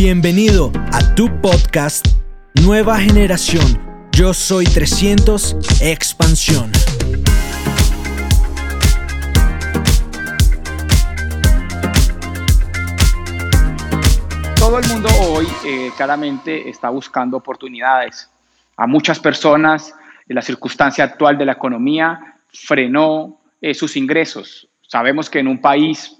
Bienvenido a tu podcast Nueva Generación. Yo soy 300 Expansión. Todo el mundo hoy eh, claramente está buscando oportunidades. A muchas personas la circunstancia actual de la economía frenó eh, sus ingresos. Sabemos que en un país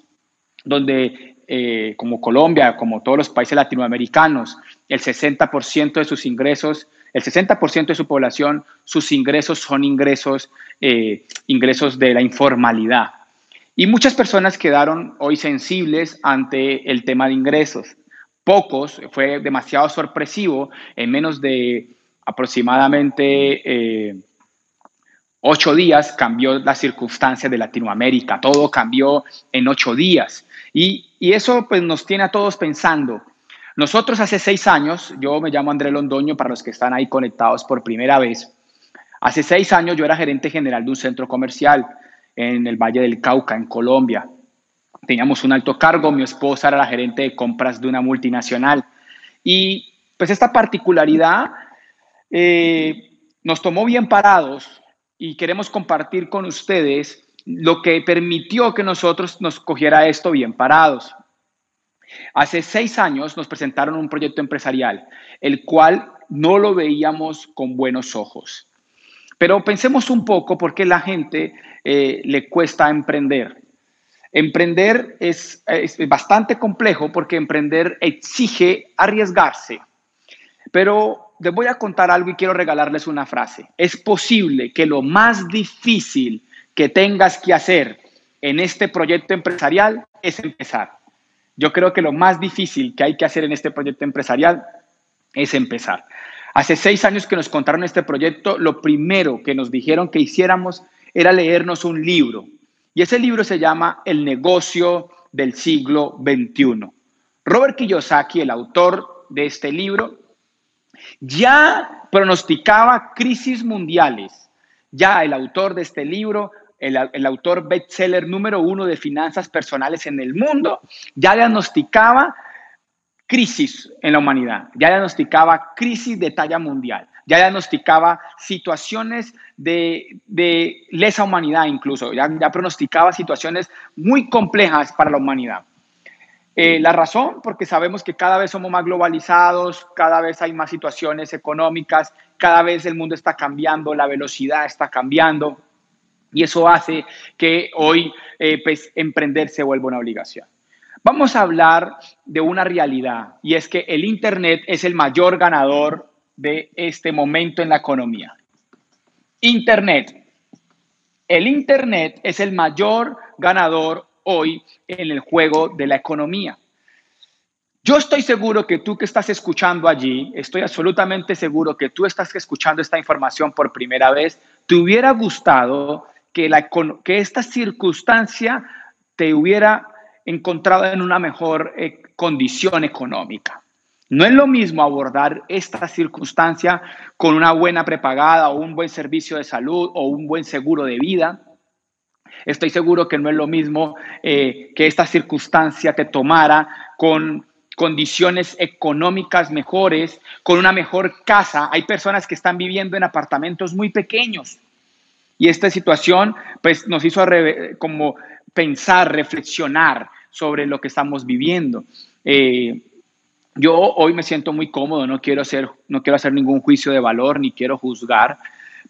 donde, eh, como Colombia, como todos los países latinoamericanos, el 60% de sus ingresos, el 60% de su población, sus ingresos son ingresos, eh, ingresos de la informalidad. Y muchas personas quedaron hoy sensibles ante el tema de ingresos. Pocos, fue demasiado sorpresivo, en menos de aproximadamente eh, ocho días cambió la circunstancia de Latinoamérica, todo cambió en ocho días. Y, eso pues nos tiene a todos pensando. Nosotros hace seis años, yo me llamo André Londoño para los que están ahí conectados por primera vez, hace seis años yo era gerente general de un centro comercial en el Valle del Cauca, en Colombia. Teníamos un alto cargo, mi esposa era la gerente de compras de una multinacional. Y pues esta particularidad eh, nos tomó bien parados y queremos compartir con ustedes lo que permitió que nosotros nos cogiera esto bien parados. Hace seis años nos presentaron un proyecto empresarial, el cual no lo veíamos con buenos ojos. Pero pensemos un poco por qué la gente eh, le cuesta emprender. Emprender es, es, bastante complejo porque emprender exige arriesgarse. Pero les voy a contar algo y quiero regalarles una frase. Es posible que lo más difícil que tengas que hacer en este proyecto empresarial es empezar. Yo creo que lo más difícil que hay que hacer en este proyecto empresarial es empezar. Hace seis años que nos contaron este proyecto, lo primero que nos dijeron que hiciéramos era leernos un libro. Y ese libro se llama El negocio del siglo XXI. Robert Kiyosaki, el autor de este libro, ya pronosticaba crisis mundiales. Ya el autor de este libro, el, el, autor bestseller número uno de finanzas personales en el mundo, ya diagnosticaba crisis en la humanidad, ya diagnosticaba crisis de talla mundial, ya diagnosticaba situaciones de, de lesa humanidad incluso, ya, ya pronosticaba situaciones muy complejas para la humanidad. Eh, la razón, porque sabemos que cada vez somos más globalizados, cada vez hay más situaciones económicas, cada vez el mundo está cambiando, la velocidad está cambiando y eso hace que hoy eh, pues, emprender se vuelva una obligación. Vamos a hablar de una realidad y es que el Internet es el mayor ganador de este momento en la economía. Internet. El Internet es el mayor ganador hoy en el juego de la economía. Yo estoy seguro que tú que estás escuchando allí, estoy absolutamente seguro que tú estás escuchando esta información por primera vez, te hubiera gustado que, esta circunstancia te hubiera encontrado en una mejor eh, condición económica. No es lo mismo abordar esta circunstancia con una buena prepagada o un buen servicio de salud o un buen seguro de vida Estoy seguro que no es lo mismo eh, que esta circunstancia te tomara con condiciones económicas mejores, con una mejor casa. Hay personas que están viviendo en apartamentos muy pequeños. Y esta situación pues, nos hizo como pensar, reflexionar sobre lo que estamos viviendo. Eh, yo hoy me siento muy cómodo, no quiero, hacer, no quiero hacer ningún juicio de valor, ni quiero juzgar,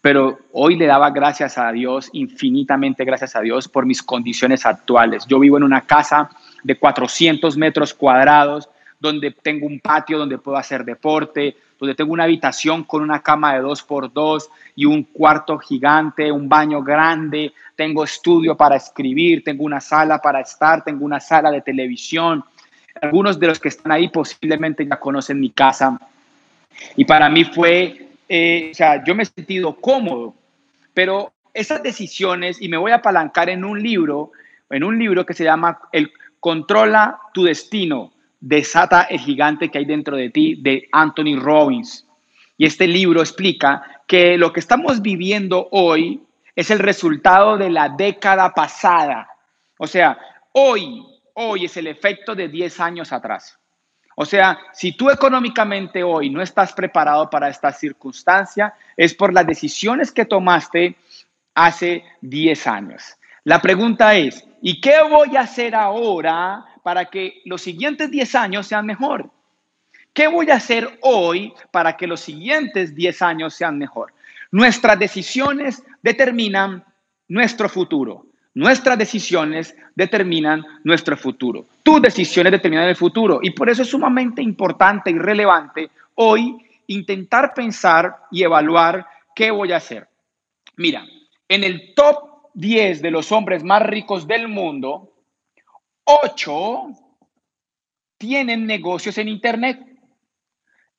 pero hoy le daba gracias a Dios, infinitamente gracias a Dios por mis condiciones actuales. Yo vivo en una casa de 400 metros cuadrados, donde tengo un patio donde puedo hacer deporte, donde tengo una habitación con una cama de dos por dos y un cuarto gigante, un baño grande, tengo estudio para escribir, tengo una sala para estar, tengo una sala de televisión. Algunos de los que están ahí posiblemente ya conocen mi casa. Y para mí fue eh, o sea, yo me he sentido cómodo, pero esas decisiones, y me voy a apalancar en un libro, en un libro que se llama El Controla tu Destino, desata el gigante que hay dentro de ti, de Anthony Robbins. Y este libro explica que lo que estamos viviendo hoy es el resultado de la década pasada. O sea, hoy, hoy es el efecto de 10 años atrás. O sea, si tú económicamente hoy no estás preparado para esta circunstancia, es por las decisiones que tomaste hace 10 años. La pregunta es, ¿y qué voy a hacer ahora para que los siguientes 10 años sean mejor? ¿Qué voy a hacer hoy para que los siguientes 10 años sean mejor? Nuestras decisiones determinan nuestro futuro. Nuestras decisiones determinan nuestro futuro. Tus decisiones determinan el futuro. Y por eso es sumamente importante y relevante hoy intentar pensar y evaluar qué voy a hacer. Mira, en el top 10 de los hombres más ricos del mundo, 8 tienen negocios en Internet.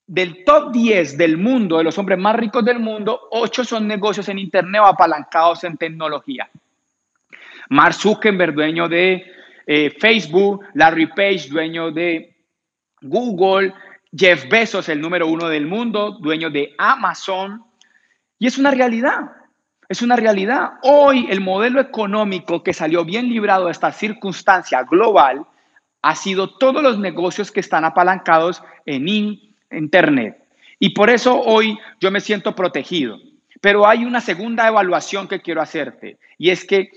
Del top 10 del mundo, de los hombres más ricos del mundo, 8 son negocios en Internet o apalancados en tecnología. Mark Zuckerberg, dueño de eh, Facebook, Larry Page, dueño de Google, Jeff Bezos, el número uno del mundo, dueño de Amazon. Y es una realidad, es una realidad. Hoy el modelo económico que salió bien librado de esta circunstancia global ha sido todos los negocios que están apalancados en Internet. Y por eso hoy yo me siento protegido. Pero hay una segunda evaluación que quiero hacerte y es que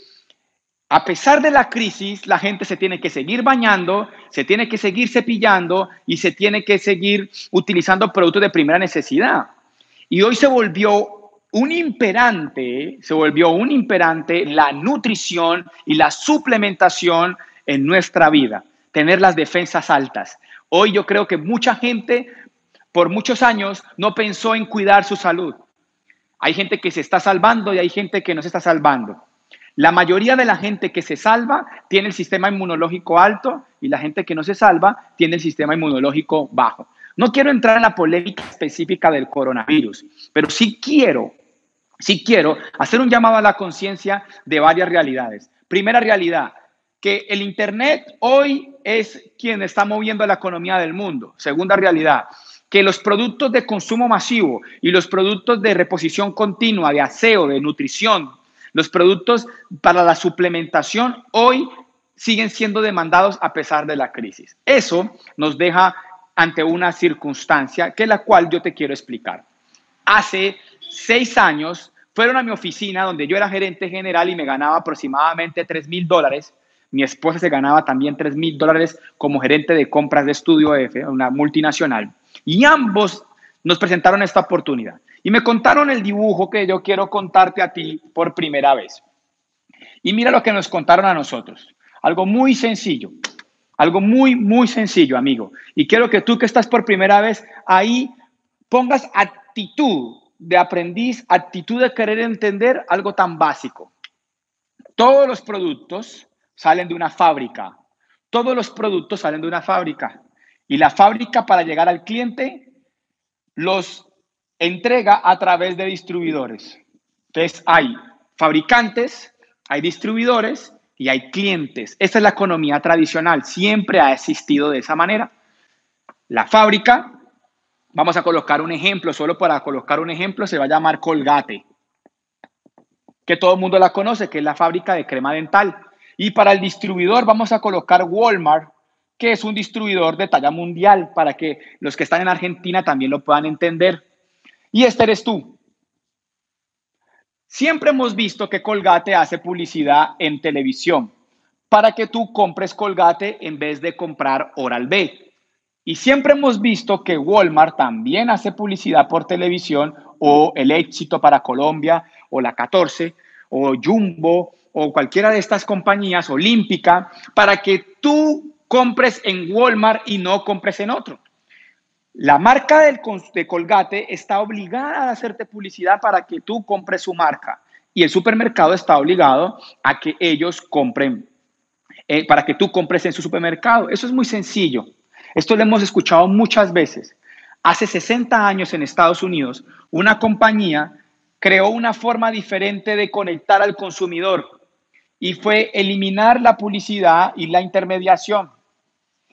a pesar de la crisis, la gente se tiene que seguir bañando, se tiene que seguir cepillando y se tiene que seguir utilizando productos de primera necesidad. Y hoy se volvió un imperante, se volvió un imperante la nutrición y la suplementación en nuestra vida, tener las defensas altas. Hoy yo creo que mucha gente por muchos años no pensó en cuidar su salud. Hay gente que se está salvando y hay gente que no se está salvando. La mayoría de la gente que se salva tiene el sistema inmunológico alto y la gente que no se salva tiene el sistema inmunológico bajo. No quiero entrar en la polémica específica del coronavirus, pero sí quiero, sí quiero hacer un llamado a la conciencia de varias realidades. Primera realidad, que el Internet hoy es quien está moviendo la economía del mundo. Segunda realidad, que los productos de consumo masivo y los productos de reposición continua, de aseo, de nutrición, los productos para la suplementación hoy siguen siendo demandados a pesar de la crisis. Eso nos deja ante una circunstancia que la cual yo te quiero explicar. Hace seis años fueron a mi oficina donde yo era gerente general y me ganaba aproximadamente 3 mil dólares. Mi esposa se ganaba también 3 mil dólares como gerente de compras de Estudio F, una multinacional. Y ambos nos presentaron esta oportunidad. Y me contaron el dibujo que yo quiero contarte a ti por primera vez. Y mira lo que nos contaron a nosotros. Algo muy sencillo. Algo muy, muy sencillo, amigo. Y quiero que tú que estás por primera vez ahí pongas actitud de aprendiz, actitud de querer entender algo tan básico. Todos los productos salen de una fábrica. Todos los productos salen de una fábrica. Y la fábrica para llegar al cliente los entrega a través de distribuidores. Entonces hay fabricantes, hay distribuidores y hay clientes. Esa es la economía tradicional, siempre ha existido de esa manera. La fábrica, vamos a colocar un ejemplo, solo para colocar un ejemplo, se va a llamar Colgate, que todo el mundo la conoce, que es la fábrica de crema dental. Y para el distribuidor vamos a colocar Walmart, que es un distribuidor de talla mundial, para que los que están en Argentina también lo puedan entender. Y este eres tú. Siempre hemos visto que Colgate hace publicidad en televisión para que tú compres Colgate en vez de comprar Oral B. Y siempre hemos visto que Walmart también hace publicidad por televisión o El Éxito para Colombia o La 14 o Jumbo o cualquiera de estas compañías olímpica para que tú compres en Walmart y no compres en otro. La marca del, de Colgate está obligada a hacerte publicidad para que tú compres su marca y el supermercado está obligado a que ellos compren, eh, para que tú compres en su supermercado. Eso es muy sencillo. Esto lo hemos escuchado muchas veces. Hace 60 años en Estados Unidos, una compañía creó una forma diferente de conectar al consumidor y fue eliminar la publicidad y la intermediación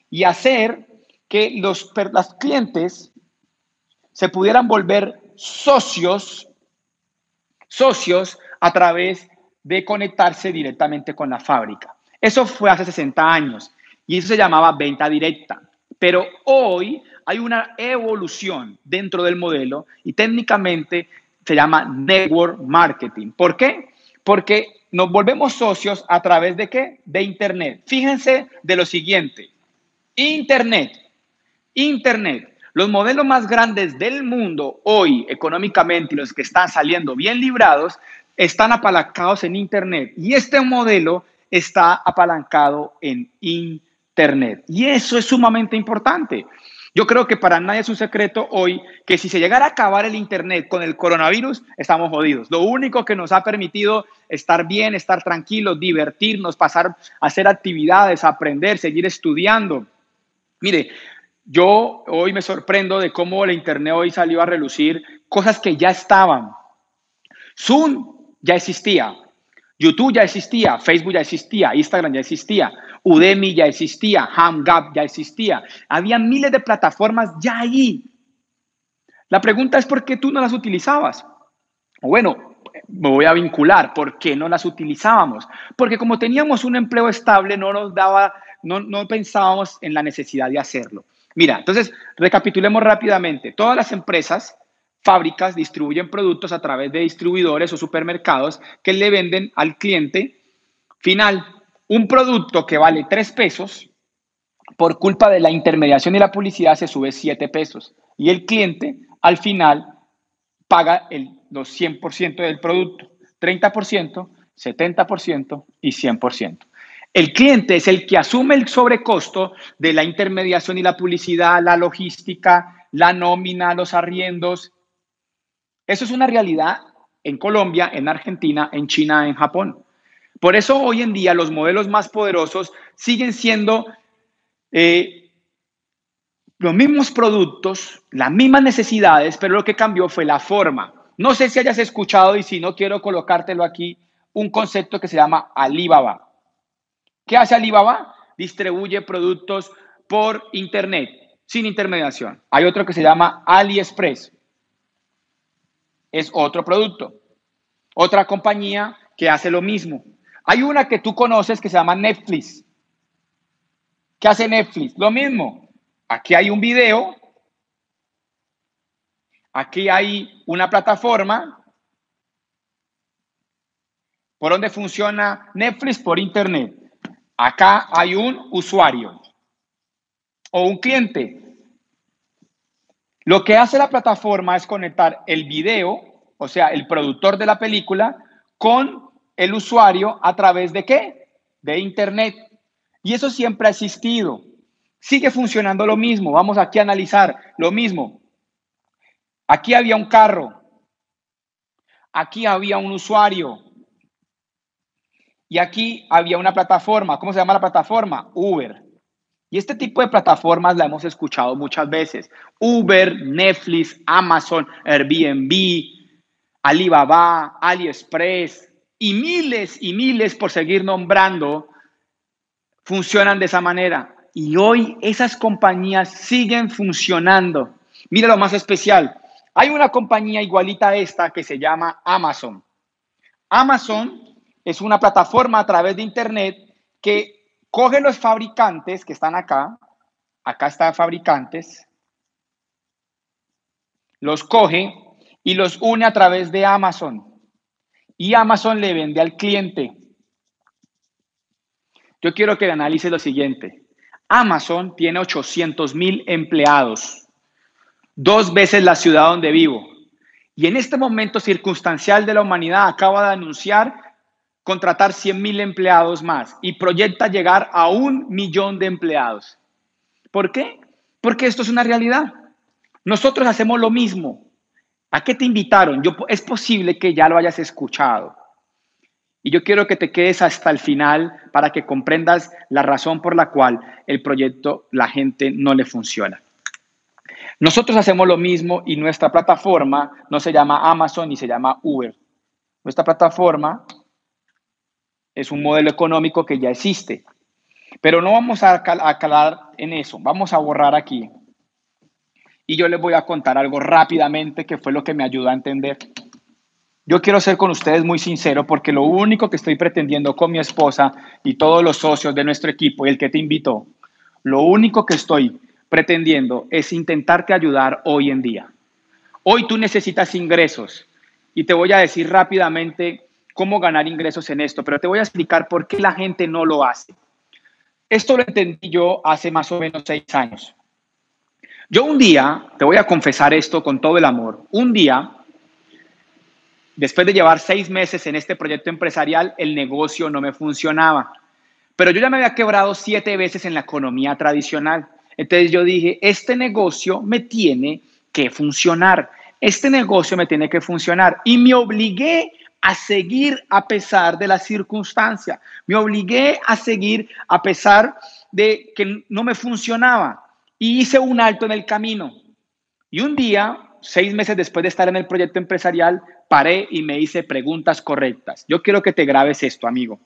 y hacer que los, clientes se pudieran volver socios, socios a través de conectarse directamente con la fábrica. Eso fue hace 60 años y eso se llamaba venta directa. Pero hoy hay una evolución dentro del modelo y técnicamente se llama network marketing. ¿Por qué? Porque nos volvemos socios a través de qué? De Internet. Fíjense de lo siguiente. Internet. Internet. Los modelos más grandes del mundo hoy económicamente y los que están saliendo bien librados están apalancados en Internet. Y este modelo está apalancado en Internet. Y eso es sumamente importante. Yo creo que para nadie es un secreto hoy que si se llegara a acabar el Internet con el coronavirus, estamos jodidos. Lo único que nos ha permitido estar bien, estar tranquilos, divertirnos, pasar a hacer actividades, aprender, seguir estudiando. Mire, yo hoy me sorprendo de cómo el Internet hoy salió a relucir cosas que ya estaban. Zoom ya existía, YouTube ya existía, Facebook ya existía, Instagram ya existía, Udemy ya existía, HamGap ya existía. Había miles de plataformas ya allí. La pregunta es por qué tú no las utilizabas. Bueno, me voy a vincular, ¿por qué no las utilizábamos? Porque como teníamos un empleo estable, no nos daba, no, no pensábamos en la necesidad de hacerlo. Mira, entonces, recapitulemos rápidamente. Todas las empresas fábricas distribuyen productos a través de distribuidores o supermercados que le venden al cliente final. Un producto que vale 3 pesos, por culpa de la intermediación y la publicidad se sube 7 pesos. Y el cliente al final paga el, los 100% del producto, 30%, 70% y 100%. El cliente es el que asume el sobrecosto de la intermediación y la publicidad, la logística, la nómina, los arriendos eso es una realidad en Colombia, en Argentina, en China, en Japón. Por eso hoy en día los modelos más poderosos siguen siendo eh, los mismos productos, las mismas necesidades, pero lo que cambió fue la forma. No sé si hayas escuchado y si no quiero colocártelo aquí, un concepto que se llama Alibaba. ¿Qué hace Alibaba? Distribuye productos por Internet, sin intermediación. Hay otro que se llama AliExpress es otro producto. Otra compañía que hace lo mismo. Hay una que tú conoces que se llama Netflix. ¿Qué hace Netflix? Lo mismo. Aquí hay un video. Aquí hay una plataforma. ¿Por dónde funciona Netflix? Por Internet. Acá hay un usuario o un cliente lo que hace la plataforma es conectar el video, o sea, el productor de la película, con el usuario a través de qué? De Internet. Y eso siempre ha existido. Sigue funcionando lo mismo. Vamos aquí a analizar lo mismo. Aquí había un carro. Aquí había un usuario. Y aquí había una plataforma. ¿Cómo se llama la plataforma? Uber. Y este tipo de plataformas la hemos escuchado muchas veces. Uber, Netflix, Amazon, Airbnb, Alibaba, AliExpress y miles y miles por seguir nombrando funcionan de esa manera. Y hoy esas compañías siguen funcionando. Mira lo más especial. Hay una compañía igualita a esta que se llama Amazon. Amazon es una plataforma a través de Internet que coge los fabricantes que están acá, acá están fabricantes, los coge y los une a través de Amazon. Y Amazon le vende al cliente. Yo quiero que analice lo siguiente. Amazon tiene 800 mil empleados, dos veces la ciudad donde vivo. Y en este momento circunstancial de la humanidad acaba de anunciar contratar 100 mil empleados más y proyecta llegar a un millón de empleados. ¿Por qué? Porque esto es una realidad. Nosotros hacemos lo mismo. ¿A qué te invitaron? Yo, es posible que ya lo hayas escuchado. Y yo quiero que te quedes hasta el final para que comprendas la razón por la cual el proyecto, la gente no le funciona. Nosotros hacemos lo mismo y nuestra plataforma no se llama Amazon ni se llama Uber. Nuestra plataforma es un modelo económico que ya existe. Pero no vamos a, calar en eso, vamos a borrar aquí. Y yo les voy a contar algo rápidamente que fue lo que me ayudó a entender. Yo quiero ser con ustedes muy sincero porque lo único que estoy pretendiendo con mi esposa y todos los socios de nuestro equipo y el que te invitó, lo único que estoy pretendiendo es intentarte ayudar hoy en día. Hoy tú necesitas ingresos y te voy a decir rápidamente cómo ganar ingresos en esto, pero te voy a explicar por qué la gente no lo hace. Esto lo entendí yo hace más o menos seis años. Yo un día, te voy a confesar esto con todo el amor, un día, después de llevar seis meses en este proyecto empresarial, el negocio no me funcionaba. Pero yo ya me había quebrado siete veces en la economía tradicional. Entonces yo dije, este negocio me tiene que funcionar. Este negocio me tiene que funcionar. Y me obligué a seguir a pesar de la circunstancia. Me obligué a seguir a pesar de que no me funcionaba y hice un alto en el camino. Y un día, seis meses después de estar en el proyecto empresarial, paré y me hice preguntas correctas. Yo quiero que te grabes esto, amigo.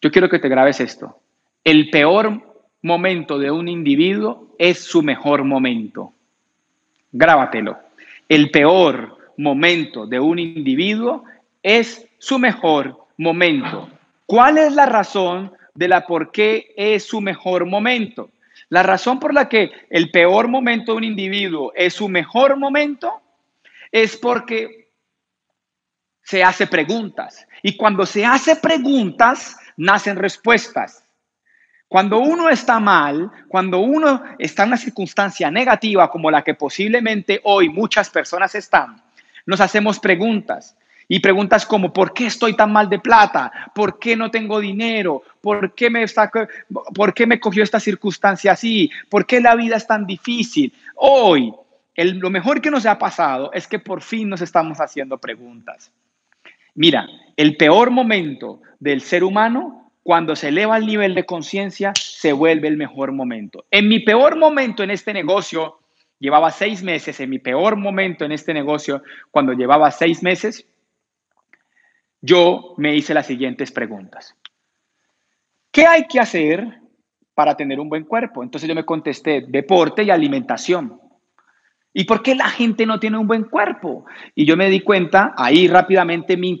Yo quiero que te grabes esto. El peor momento de un individuo es su mejor momento. Grábatelo. El peor momento de un individuo es su mejor momento. ¿Cuál es la razón de la por qué es su mejor momento? La razón por la que el peor momento de un individuo es su mejor momento es porque se hace preguntas. Y cuando se hace preguntas, nacen respuestas. Cuando uno está mal, cuando uno está en una circunstancia negativa como la que posiblemente hoy muchas personas están, nos hacemos preguntas. Y preguntas como, ¿por qué estoy tan mal de plata? ¿Por qué no tengo dinero? ¿Por qué me, está, por qué me cogió esta circunstancia así? ¿Por qué la vida es tan difícil? Hoy, el, lo mejor que nos ha pasado es que por fin nos estamos haciendo preguntas. Mira, el peor momento del ser humano, cuando se eleva el nivel de conciencia, se vuelve el mejor momento. En mi peor momento en este negocio, llevaba seis meses, en mi peor momento en este negocio, cuando llevaba seis meses, yo me hice las siguientes preguntas. ¿Qué hay que hacer para tener un buen cuerpo? Entonces yo me contesté, deporte y alimentación. ¿Y por qué la gente no tiene un buen cuerpo? Y yo me di cuenta, ahí rápidamente mi,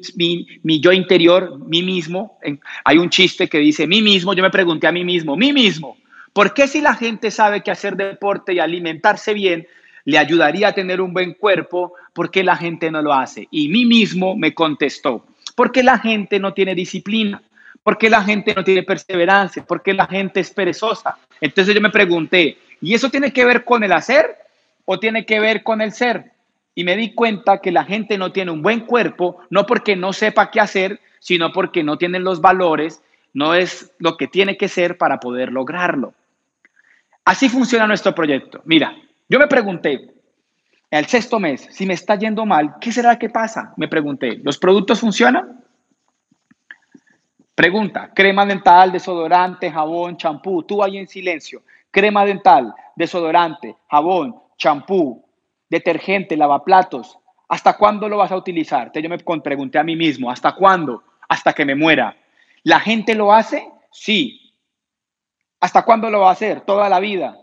yo interior, mí mismo, hay un chiste que dice, mí mismo, yo me pregunté a mí mismo, mí mismo, ¿por qué si la gente sabe que hacer deporte y alimentarse bien le ayudaría a tener un buen cuerpo, por qué la gente no lo hace? Y mí mismo me contestó, porque la gente no tiene disciplina, porque la gente no tiene perseverancia, porque la gente es perezosa. Entonces yo me pregunté, ¿y eso tiene que ver con el hacer o tiene que ver con el ser? Y me di cuenta que la gente no tiene un buen cuerpo, no porque no sepa qué hacer, sino porque no tiene los valores, no es lo que tiene que ser para poder lograrlo. Así funciona nuestro proyecto. Mira, yo me pregunté, el sexto mes, si me está yendo mal, ¿qué será que pasa? Me pregunté, ¿los productos funcionan? Pregunta, crema dental, desodorante, jabón, champú, tú ahí en silencio, crema dental, desodorante, jabón, champú, detergente, lavaplatos, ¿hasta cuándo lo vas a utilizar? Yo me pregunté a mí mismo, ¿hasta cuándo? Hasta que me muera. ¿La gente lo hace? Sí. ¿Hasta cuándo lo va a hacer? Toda la vida.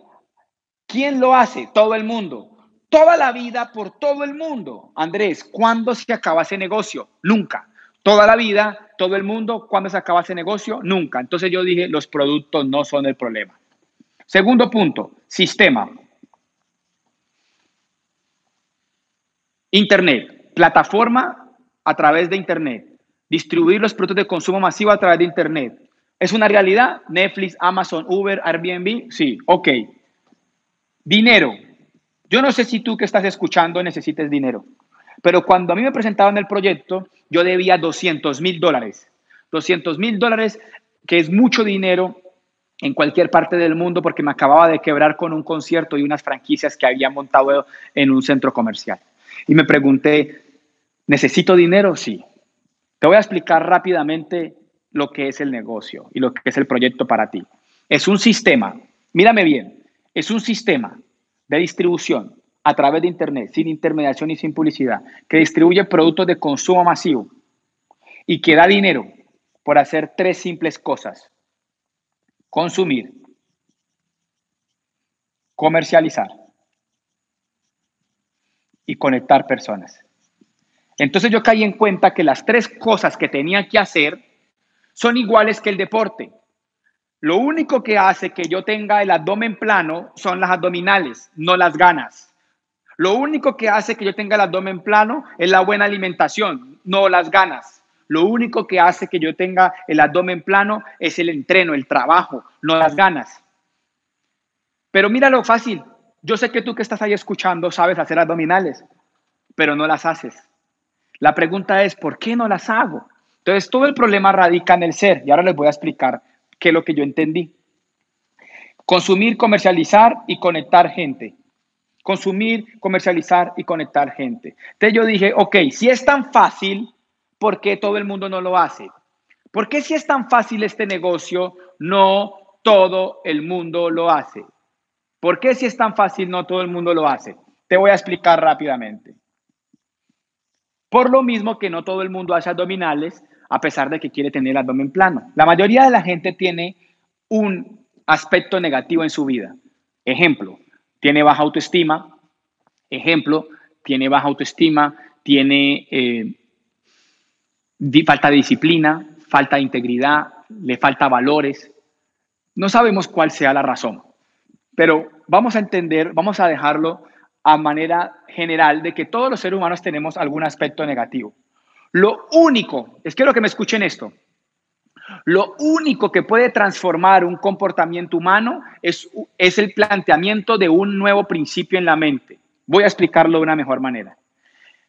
¿Quién lo hace? Todo el mundo toda la vida por todo el mundo. Andrés, ¿cuándo se acaba ese negocio? Nunca. Toda la vida, todo el mundo, ¿cuándo se acaba ese negocio? Nunca. Entonces yo dije, los productos no son el problema. Segundo punto, sistema. Internet, plataforma a través de Internet. Distribuir los productos de consumo masivo a través de Internet. ¿Es una realidad? Netflix, Amazon, Uber, Airbnb. Sí, ok. Dinero. Yo no sé si tú que estás escuchando necesites dinero, pero cuando a mí me presentaban el proyecto, yo debía 200 mil dólares. 200 mil dólares, que es mucho dinero en cualquier parte del mundo porque me acababa de quebrar con un concierto y unas franquicias que había montado en un centro comercial. Y me pregunté, ¿necesito dinero? Sí. Te voy a explicar rápidamente lo que es el negocio y lo que es el proyecto para ti. Es un sistema, mírame bien, es un sistema de distribución a través de Internet, sin intermediación y sin publicidad, que distribuye productos de consumo masivo y que da dinero por hacer tres simples cosas. Consumir, comercializar y conectar personas. Entonces yo caí en cuenta que las tres cosas que tenía que hacer son iguales que el deporte. Lo único que hace que yo tenga el abdomen plano son las abdominales, no las ganas. Lo único que hace que yo tenga el abdomen plano es la buena alimentación, no las ganas. Lo único que hace que yo tenga el abdomen plano es el entreno, el trabajo, no las ganas. Pero mira lo fácil. Yo sé que tú que estás ahí escuchando sabes hacer abdominales, pero no las haces. La pregunta es, ¿por qué no las hago? Entonces, todo el problema radica en el ser. Y ahora les voy a explicar qué es lo que yo entendí. Consumir, comercializar y conectar gente. Consumir, comercializar y conectar gente. Entonces yo dije, ok, si es tan fácil, ¿por qué todo el mundo no lo hace? ¿Por qué si es tan fácil este negocio, no todo el mundo lo hace? ¿Por qué si es tan fácil, no todo el mundo lo hace? Te voy a explicar rápidamente. Por lo mismo que no todo el mundo hace abdominales, a pesar de que quiere tener el abdomen plano. La mayoría de la gente tiene un aspecto negativo en su vida. Ejemplo, tiene baja autoestima. Ejemplo, tiene baja autoestima, tiene eh, falta de disciplina, falta de integridad, le falta valores. No sabemos cuál sea la razón, pero vamos a entender, vamos a dejarlo a manera general de que todos los seres humanos tenemos algún aspecto negativo. Lo único, es quiero que me escuchen esto, lo único que puede transformar un comportamiento humano es, es el planteamiento de un nuevo principio en la mente. Voy a explicarlo de una mejor manera.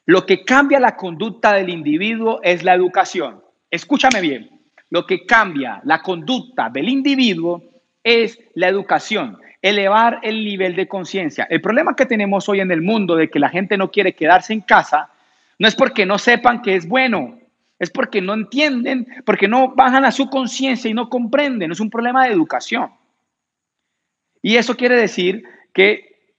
Lo que cambia la conducta del individuo es la educación. Escúchame bien, lo que cambia la conducta del individuo es la educación, elevar el nivel de conciencia. El problema que tenemos hoy en el mundo de que la gente no quiere quedarse en casa no es porque no sepan que es bueno, es porque no entienden, porque no bajan a su conciencia y no comprenden. Es un problema de educación. Y eso quiere decir que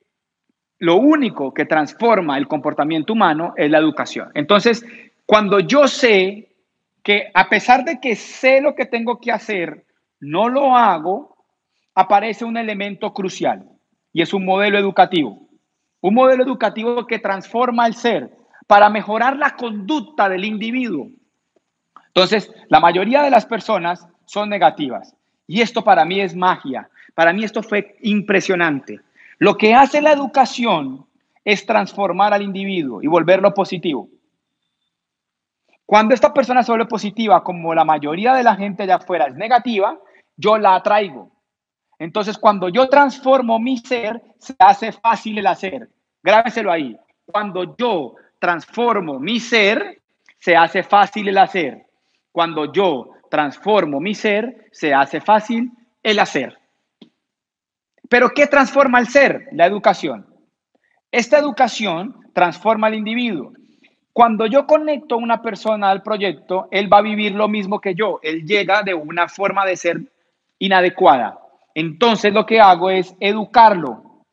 lo único que transforma el comportamiento humano es la educación. Entonces, cuando yo sé que a pesar de que sé lo que tengo que hacer, no lo hago, aparece un elemento crucial y es un modelo educativo. Un modelo educativo que transforma el ser para mejorar la conducta del individuo. Entonces, la mayoría de las personas son negativas. Y esto para mí es magia. Para mí esto fue impresionante. Lo que hace la educación es transformar al individuo y volverlo positivo. Cuando esta persona se vuelve positiva, como la mayoría de la gente allá afuera es negativa, yo la atraigo. Entonces, cuando yo transformo mi ser, se hace fácil el hacer. Grábeselo ahí. Cuando yo transformo mi ser, se hace fácil el hacer. Cuando yo transformo mi ser, se hace fácil el hacer. Pero ¿qué transforma el ser? La educación. Esta educación transforma al individuo. Cuando yo conecto a una persona al proyecto, él va a vivir lo mismo que yo. Él llega de una forma de ser inadecuada. Entonces lo que hago es educarlo.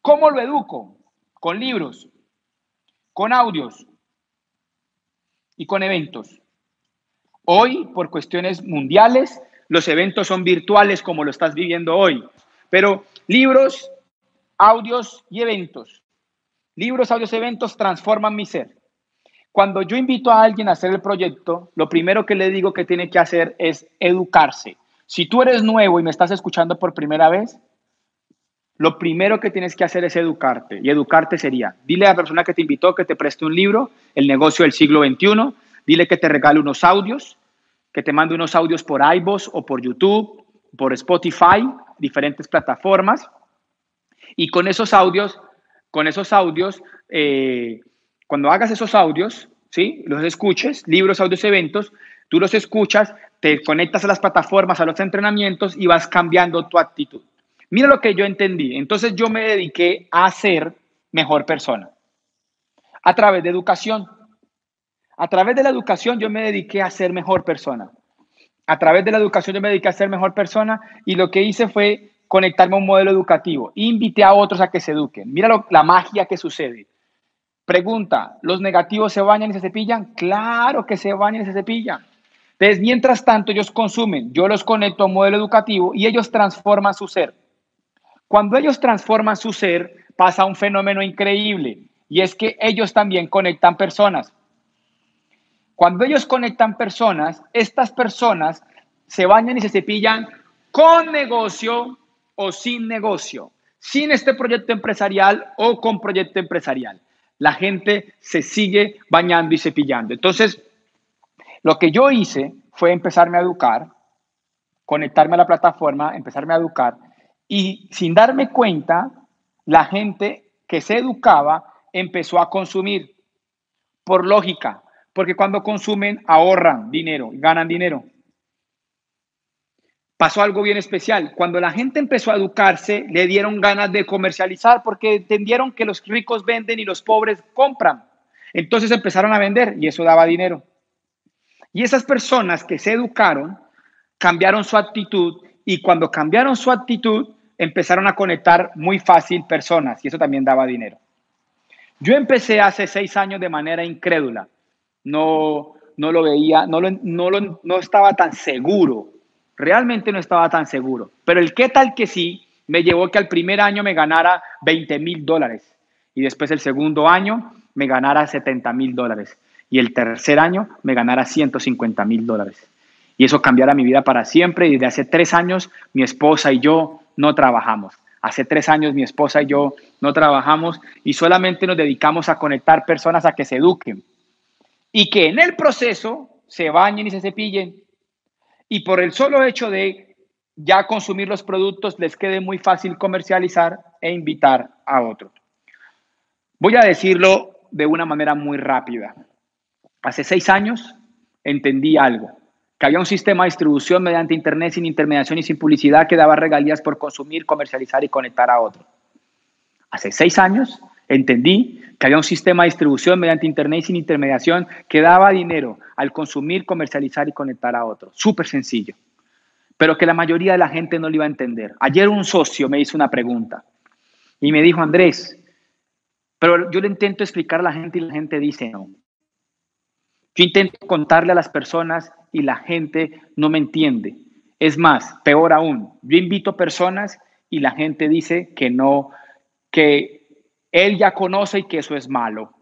¿Cómo lo educo? Con libros, con audios y con eventos. Hoy, por cuestiones mundiales, los eventos son virtuales como lo estás viviendo hoy, pero libros, audios y eventos. Libros, audios, eventos transforman mi ser. Cuando yo invito a alguien a hacer el proyecto, lo primero que le digo que tiene que hacer es educarse. Si tú eres nuevo y me estás escuchando por primera vez, lo primero que tienes que hacer es educarte. Y educarte sería, dile a la persona que te invitó que te preste un libro, El negocio del siglo XXI, dile que te regale unos audios, que te mande unos audios por iVoox o por YouTube, por Spotify, diferentes plataformas. Y con esos audios, con esos audios, eh, cuando hagas esos audios, ¿sí? los escuches, libros, audios, eventos, tú los escuchas, te conectas a las plataformas, a los entrenamientos y vas cambiando tu actitud. Mira lo que yo entendí. Entonces yo me dediqué a ser mejor persona a través de educación. A través de la educación yo me dediqué a ser mejor persona. A través de la educación yo me dediqué a ser mejor persona y lo que hice fue conectarme a un modelo educativo. Invité a otros a que se eduquen. Mira la magia que sucede. Pregunta, ¿los negativos se bañan y se cepillan? Claro que se bañan y se cepillan. Entonces, mientras tanto, ellos consumen, yo los conecto a un modelo educativo y ellos transforman su ser. Cuando ellos transforman su ser, pasa un fenómeno increíble y es que ellos también conectan personas. Cuando ellos conectan personas, estas personas se bañan y se cepillan con negocio o sin negocio, sin este proyecto empresarial o con proyecto empresarial. La gente se sigue bañando y cepillando. Entonces, lo que yo hice fue empezarme a educar, conectarme a la plataforma, empezarme a educar y sin darme cuenta, la gente que se educaba empezó a consumir por lógica, porque cuando consumen ahorran dinero, ganan dinero. Pasó algo bien especial. Cuando la gente empezó a educarse, le dieron ganas de comercializar porque entendieron que los ricos venden y los pobres compran. Entonces empezaron a vender y eso daba dinero. Y esas personas que se educaron cambiaron su actitud y cuando cambiaron su actitud empezaron a conectar muy fácil personas y eso también daba dinero. Yo empecé hace seis años de manera incrédula. No, no lo veía, no, no, no estaba tan seguro. Realmente no estaba tan seguro. Pero el qué tal que sí me llevó que al primer año me ganara 20 mil dólares y después el segundo año me ganara 70 mil dólares y el tercer año me ganara 150 mil dólares. Y eso cambiara mi vida para siempre y desde hace tres años mi esposa y yo no trabajamos. Hace tres años mi esposa y yo no trabajamos y solamente nos dedicamos a conectar personas a que se eduquen y que en el proceso se bañen y se cepillen. Y por el solo hecho de ya consumir los productos les quede muy fácil comercializar e invitar a otros. Voy a decirlo de una manera muy rápida. Hace seis años entendí algo que había un sistema de distribución mediante Internet sin intermediación y sin publicidad que daba regalías por consumir, comercializar y conectar a otro. Hace seis años entendí que había un sistema de distribución mediante Internet sin intermediación que daba dinero al consumir, comercializar y conectar a otro. Súper sencillo, pero que la mayoría de la gente no lo iba a entender. Ayer un socio me hizo una pregunta y me dijo, Andrés, pero yo le intento explicar a la gente y la gente dice no. Yo intento contarle a las personas y la gente no me entiende. Es más, peor aún, yo invito personas y la gente dice que no, que él ya conoce y que eso es malo.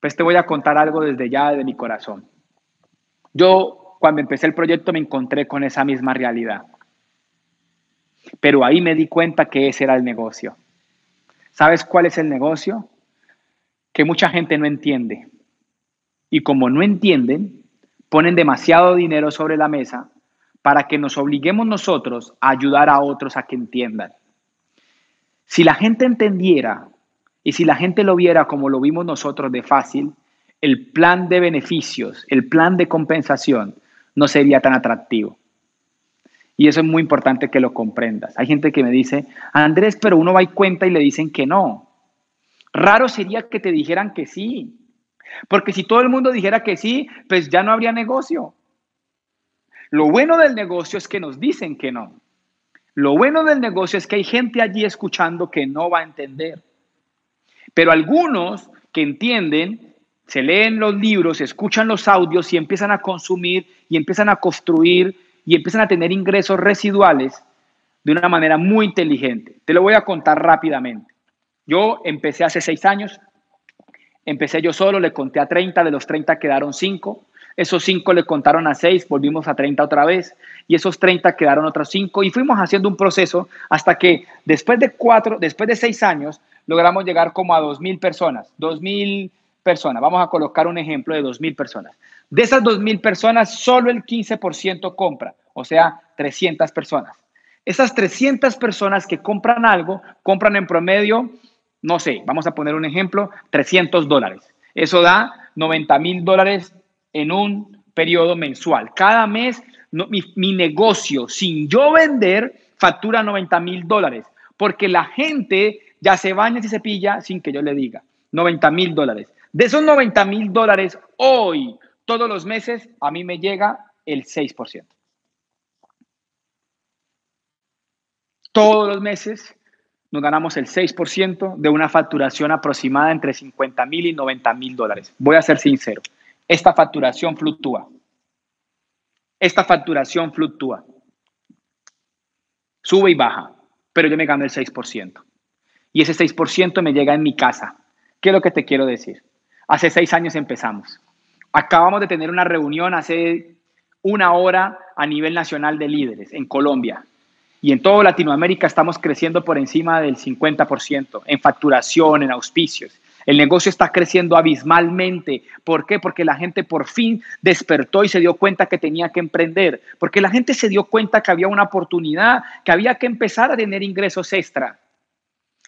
Pues te voy a contar algo desde ya de mi corazón. Yo cuando empecé el proyecto me encontré con esa misma realidad. Pero ahí me di cuenta que ese era el negocio. ¿Sabes cuál es el negocio? Que mucha gente no entiende. Y como no entienden, ponen demasiado dinero sobre la mesa para que nos obliguemos nosotros a ayudar a otros a que entiendan. Si la gente entendiera y si la gente lo viera como lo vimos nosotros de fácil, el plan de beneficios, el plan de compensación no sería tan atractivo. Y eso es muy importante que lo comprendas. Hay gente que me dice, Andrés, pero uno va y cuenta y le dicen que no. Raro sería que te dijeran que sí. Porque si todo el mundo dijera que sí, pues ya no habría negocio. Lo bueno del negocio es que nos dicen que no. Lo bueno del negocio es que hay gente allí escuchando que no va a entender. Pero algunos que entienden, se leen los libros, escuchan los audios y empiezan a consumir y empiezan a construir y empiezan a tener ingresos residuales de una manera muy inteligente. Te lo voy a contar rápidamente. Yo empecé hace seis años Empecé yo solo, le conté a 30, de los 30 quedaron 5. Esos 5 le contaron a 6, volvimos a 30 otra vez. Y esos 30 quedaron otros 5. Y fuimos haciendo un proceso hasta que después de 4, después de 6 años, logramos llegar como a 2.000 personas. 2.000 personas. Vamos a colocar un ejemplo de 2.000 personas. De esas 2.000 personas, solo el 15% compra, o sea, 300 personas. Esas 300 personas que compran algo, compran en promedio no sé, vamos a poner un ejemplo, 300 dólares. Eso da 90 mil dólares en un periodo mensual. Cada mes mi, negocio, sin yo vender, factura 90 mil dólares, porque la gente ya se baña y se cepilla sin que yo le diga. 90 mil dólares. De esos 90 mil dólares, hoy, todos los meses, a mí me llega el 6%. Todos los meses nos ganamos el 6% de una facturación aproximada entre 50 mil y 90 mil dólares. Voy a ser sincero, esta facturación fluctúa. Esta facturación fluctúa. Sube y baja, pero yo me gano el 6%. Y ese 6% me llega en mi casa. ¿Qué es lo que te quiero decir? Hace seis años empezamos. Acabamos de tener una reunión hace una hora a nivel nacional de líderes en Colombia. Y en toda Latinoamérica estamos creciendo por encima del 50% en facturación, en auspicios. El negocio está creciendo abismalmente. ¿Por qué? Porque la gente por fin despertó y se dio cuenta que tenía que emprender. Porque la gente se dio cuenta que había una oportunidad, que había que empezar a tener ingresos extra.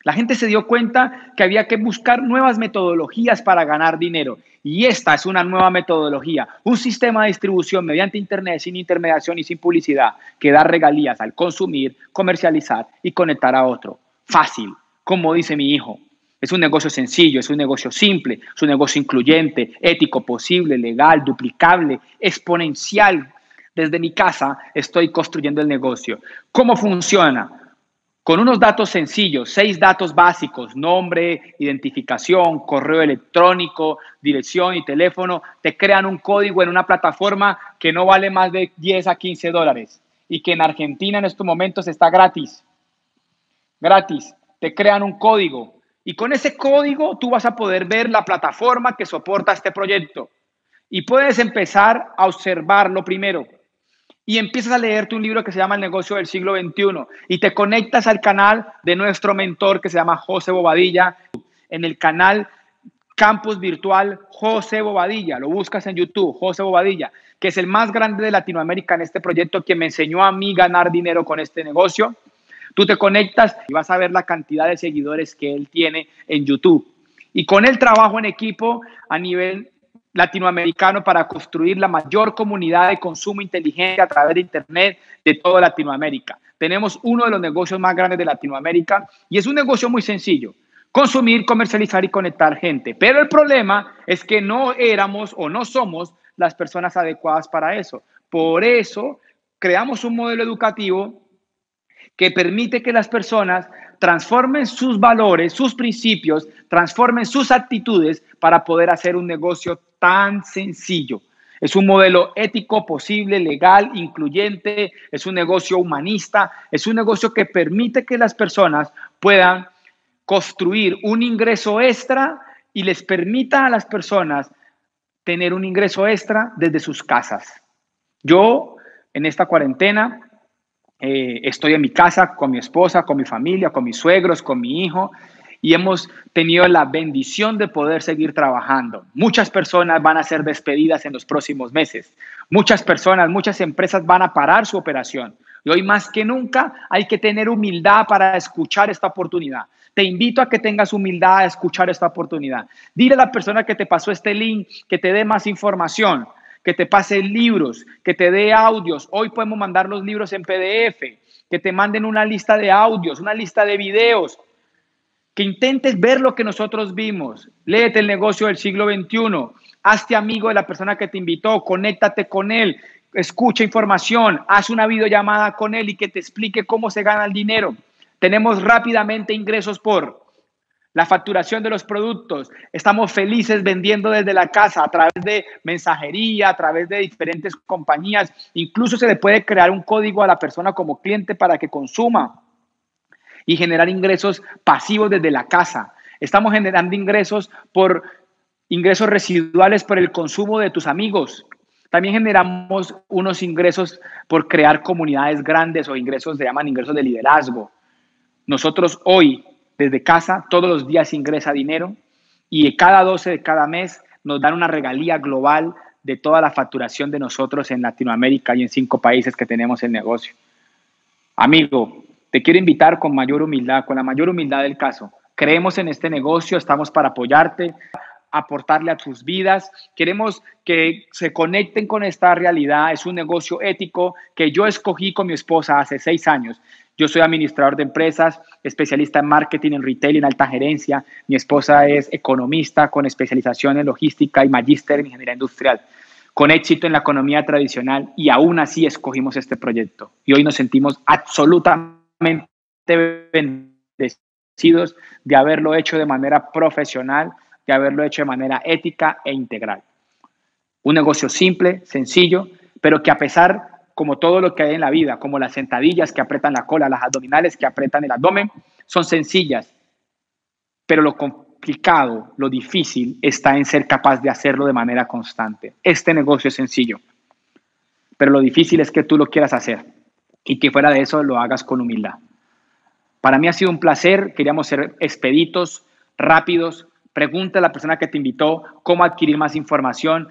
La gente se dio cuenta que había que buscar nuevas metodologías para ganar dinero. Y esta es una nueva metodología, un sistema de distribución mediante Internet sin intermediación y sin publicidad que da regalías al consumir, comercializar y conectar a otro. Fácil, como dice mi hijo. Es un negocio sencillo, es un negocio simple, es un negocio incluyente, ético, posible, legal, duplicable, exponencial. Desde mi casa estoy construyendo el negocio. ¿Cómo funciona? Con unos datos sencillos, seis datos básicos, nombre, identificación, correo electrónico, dirección y teléfono, te crean un código en una plataforma que no vale más de 10 a 15 dólares y que en Argentina en estos momentos está gratis. Gratis, te crean un código y con ese código tú vas a poder ver la plataforma que soporta este proyecto. Y puedes empezar a observarlo primero y empiezas a leerte un libro que se llama El negocio del siglo XXI y te conectas al canal de nuestro mentor que se llama José Bobadilla, en el canal Campus Virtual José Bobadilla, lo buscas en YouTube, José Bobadilla, que es el más grande de Latinoamérica en este proyecto, que me enseñó a mí ganar dinero con este negocio. Tú te conectas y vas a ver la cantidad de seguidores que él tiene en YouTube. Y con el trabajo en equipo a nivel latinoamericano para construir la mayor comunidad de consumo inteligente a través de Internet de toda Latinoamérica. Tenemos uno de los negocios más grandes de Latinoamérica y es un negocio muy sencillo. Consumir, comercializar y conectar gente. Pero el problema es que no éramos o no somos las personas adecuadas para eso. Por eso creamos un modelo educativo que permite que las personas transformen sus valores, sus principios, transformen sus actitudes para poder hacer un negocio tan sencillo. Es un modelo ético, posible, legal, incluyente, es un negocio humanista, es un negocio que permite que las personas puedan construir un ingreso extra y les permita a las personas tener un ingreso extra desde sus casas. Yo en esta cuarentena eh, estoy en mi casa con mi esposa, con mi familia, con mis suegros, con mi hijo y hemos tenido la bendición de poder seguir trabajando. Muchas personas van a ser despedidas en los próximos meses. Muchas personas, muchas empresas van a parar su operación. Y hoy más que nunca hay que tener humildad para escuchar esta oportunidad. Te invito a que tengas humildad a escuchar esta oportunidad. Dile a la persona que te pasó este link que te dé más información, que te pase libros, que te dé audios. Hoy podemos mandar los libros en PDF, que te manden una lista de audios, una lista de videos que intentes ver lo que nosotros vimos. Léete el negocio del siglo XXI. Hazte amigo de la persona que te invitó. Conéctate con él. Escucha información. Haz una videollamada con él y que te explique cómo se gana el dinero. Tenemos rápidamente ingresos por la facturación de los productos. Estamos felices vendiendo desde la casa a través de mensajería, a través de diferentes compañías. Incluso se le puede crear un código a la persona como cliente para que consuma y generar ingresos pasivos desde la casa. Estamos generando ingresos por ingresos residuales por el consumo de tus amigos. También generamos unos ingresos por crear comunidades grandes o ingresos, se llaman ingresos de liderazgo. Nosotros hoy, desde casa, todos los días ingresa dinero y cada 12 de cada mes nos dan una regalía global de toda la facturación de nosotros en Latinoamérica y en cinco países que tenemos el negocio. Amigo, te quiero invitar con mayor humildad, con la mayor humildad del caso. Creemos en este negocio, estamos para apoyarte, aportarle a tus vidas. Queremos que se conecten con esta realidad. Es un negocio ético que yo escogí con mi esposa hace seis años. Yo soy administrador de empresas, especialista en marketing, en retail en alta gerencia. Mi esposa es economista con especialización en logística y magíster en ingeniería industrial, con éxito en la economía tradicional y aún así escogimos este proyecto. Y hoy nos sentimos absolutamente bendecidos de haberlo hecho de manera profesional, de haberlo hecho de manera ética e integral. Un negocio simple, sencillo, pero que a pesar, como todo lo que hay en la vida, como las sentadillas que apretan la cola, las abdominales que apretan el abdomen, son sencillas, pero lo complicado, lo difícil está en ser capaz de hacerlo de manera constante. Este negocio es sencillo pero lo difícil es que tú lo quieras hacer y que fuera de eso lo hagas con humildad. Para mí ha sido un placer, queríamos ser expeditos, rápidos. Pregunta a la persona que te invitó cómo adquirir más información.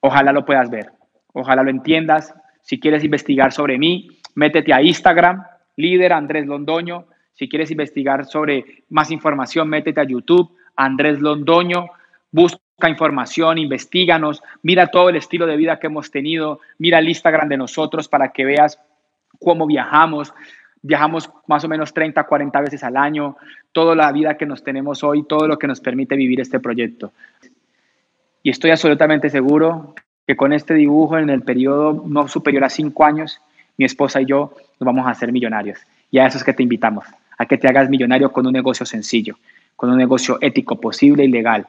Ojalá lo puedas ver, ojalá lo entiendas. Si quieres investigar sobre mí, métete a Instagram, líder Andrés Londoño. Si quieres investigar sobre más información, métete a YouTube, Andrés Londoño. Busca información, investiganos, mira todo el estilo de vida que hemos tenido, mira el Instagram de nosotros para que veas cómo viajamos. Viajamos más o menos 30, 40 veces al año, toda la vida que nos tenemos hoy, todo lo que nos permite vivir este proyecto. Y estoy absolutamente seguro que con este dibujo en el periodo no superior a cinco años, mi esposa y yo nos vamos a hacer millonarios. Y a eso es que te invitamos, a que te hagas millonario con un negocio sencillo, con un negocio ético, posible y legal,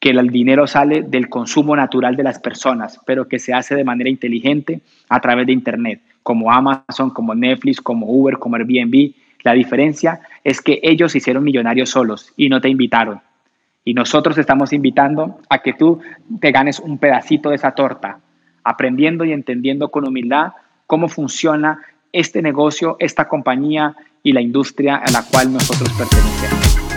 que el dinero sale del consumo natural de las personas, pero que se hace de manera inteligente a través de Internet como Amazon, como Netflix, como Uber, como Airbnb. La diferencia es que ellos hicieron millonarios solos y no te invitaron. Y nosotros estamos invitando a que tú te ganes un pedacito de esa torta, aprendiendo y entendiendo con humildad cómo funciona este negocio, esta compañía y la industria a la cual nosotros pertenecemos.